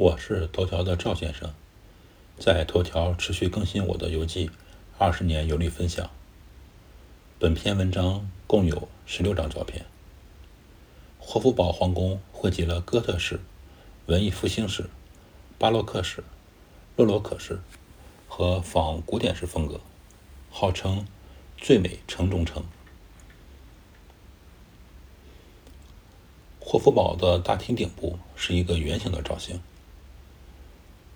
我是头条的赵先生，在头条持续更新我的游记，二十年游历分享。本篇文章共有十六张照片。霍夫堡皇宫汇集了哥特式、文艺复兴式、巴洛克式、洛洛克式和仿古典式风格，号称最美城中城。霍夫堡的大厅顶部是一个圆形的造型。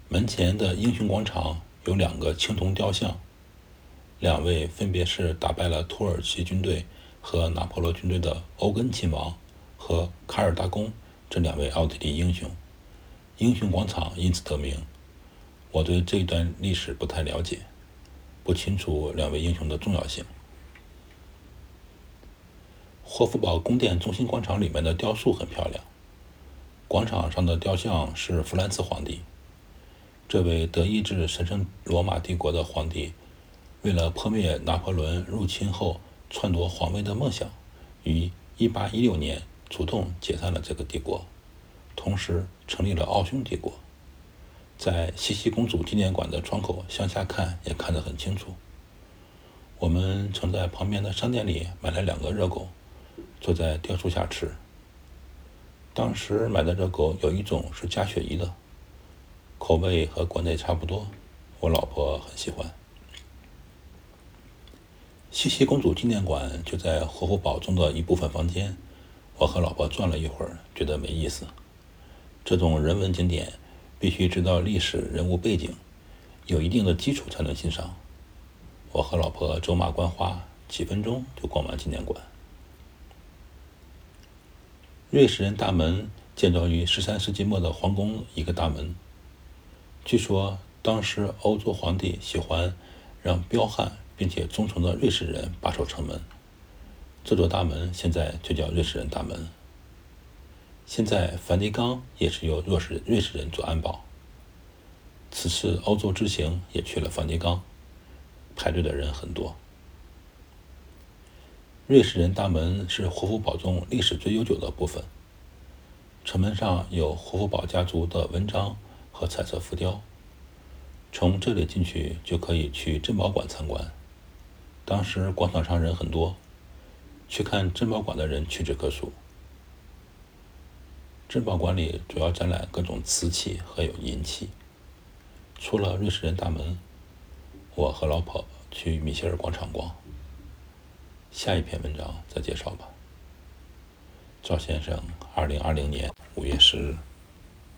门前的英雄广场有两个青铜雕像，两位分别是打败了土耳其军队和拿破仑军队的欧根亲王和卡尔大公这两位奥地利英雄。英雄广场因此得名。我对这一段历史不太了解，不清楚两位英雄的重要性。霍夫堡宫殿中心广场里面的雕塑很漂亮，广场上的雕像是弗兰茨皇帝。这位德意志神圣罗马帝国的皇帝，为了破灭拿破仑入侵后篡夺皇位的梦想，于1816年主动解散了这个帝国，同时成立了奥匈帝国。在茜茜公主纪念馆的窗口向下看，也看得很清楚。我们曾在旁边的商店里买了两个热狗，坐在雕塑下吃。当时买的热狗有一种是加雪姨的。口味和国内差不多，我老婆很喜欢。茜茜公主纪念馆就在霍夫堡中的一部分房间，我和老婆转了一会儿，觉得没意思。这种人文景点必须知道历史人物背景，有一定的基础才能欣赏。我和老婆走马观花，几分钟就逛完纪念馆。瑞士人大门建造于十三世纪末的皇宫一个大门。据说，当时欧洲皇帝喜欢让彪悍并且忠诚的瑞士人把守城门。这座大门现在就叫瑞士人大门。现在梵蒂冈也是由瑞士瑞士人做安保。此次欧洲之行也去了梵蒂冈，排队的人很多。瑞士人大门是霍夫堡中历史最悠久的部分。城门上有霍夫堡家族的纹章。和彩色浮雕，从这里进去就可以去珍宝馆参观。当时广场上人很多，去看珍宝馆的人屈指可数。珍宝馆里主要展览各种瓷器和有银器。出了瑞士人大门，我和老婆去米歇尔广场逛。下一篇文章再介绍吧。赵先生，二零二零年五月十日。